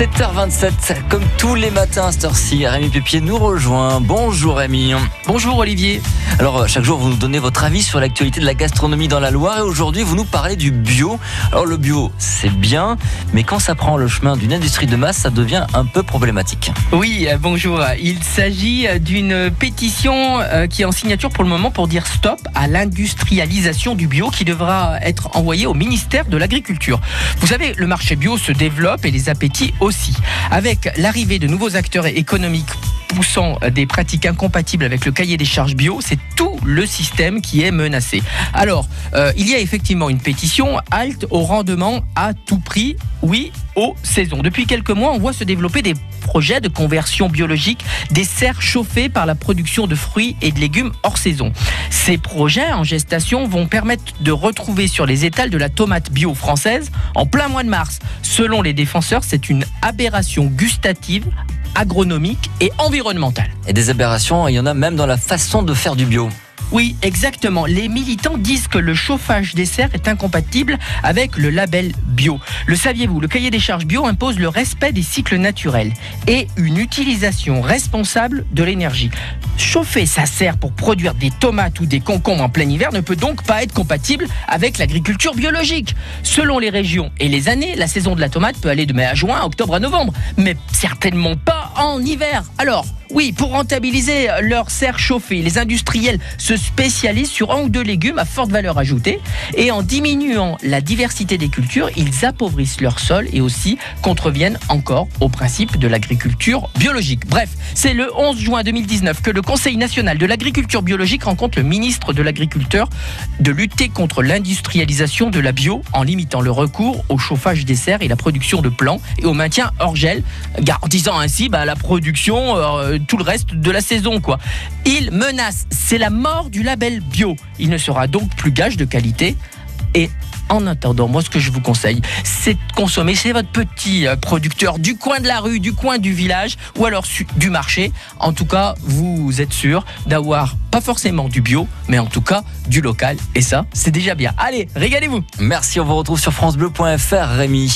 7h27, comme tous les matins à cette heure-ci, Rémi Pépier nous rejoint. Bonjour Rémi. Bonjour Olivier. Alors euh, chaque jour vous nous donnez votre avis sur l'actualité de la gastronomie dans la Loire et aujourd'hui vous nous parlez du bio. Alors le bio c'est bien, mais quand ça prend le chemin d'une industrie de masse, ça devient un peu problématique. Oui, euh, bonjour. Il s'agit euh, d'une pétition qui est en signature pour le moment pour dire stop à l'industrialisation du bio qui devra être envoyée au ministère de l'Agriculture. Vous savez, le marché bio se développe et les appétits aussi. Avec l'arrivée de nouveaux acteurs économiques poussant des pratiques incompatibles avec le cahier des charges bio, c'est tout le système qui est menacé. Alors, euh, il y a effectivement une pétition, halte au rendement à tout prix, oui, aux saisons. Depuis quelques mois, on voit se développer des projets de conversion biologique des serres chauffées par la production de fruits et de légumes hors saison. Ces projets en gestation vont permettre de retrouver sur les étals de la tomate bio française en plein mois de mars. Selon les défenseurs, c'est une aberration gustative agronomique et environnementale. Et des aberrations, il y en a même dans la façon de faire du bio. Oui, exactement. Les militants disent que le chauffage des serres est incompatible avec le label bio. Le saviez-vous Le cahier des charges bio impose le respect des cycles naturels et une utilisation responsable de l'énergie. Chauffer sa serre pour produire des tomates ou des concombres en plein hiver ne peut donc pas être compatible avec l'agriculture biologique. Selon les régions et les années, la saison de la tomate peut aller de mai à juin, octobre à novembre, mais certainement pas en hiver. Alors, oui, pour rentabiliser leur serre chauffée, les industriels se spécialisent sur un ou deux légumes à forte valeur ajoutée et en diminuant la diversité des cultures, ils appauvrissent leur sol et aussi contreviennent encore au principe de l'agriculture biologique. Bref, c'est le 11 juin 2019 que le Conseil national de l'agriculture biologique rencontre le ministre de l'Agriculture de lutter contre l'industrialisation de la bio en limitant le recours au chauffage des serres et la production de plants et au maintien hors gel, garantissant ainsi bah, la production euh, tout le reste de la saison. quoi. Il menace, c'est la mort du label bio. Il ne sera donc plus gage de qualité. Et en attendant, moi, ce que je vous conseille, c'est de consommer c'est votre petit euh, producteur du coin de la rue, du coin du village ou alors du marché. En tout cas, vous êtes sûr d'avoir pas forcément du bio, mais en tout cas du local. Et ça, c'est déjà bien. Allez, régalez-vous. Merci, on vous retrouve sur FranceBleu.fr, Rémi.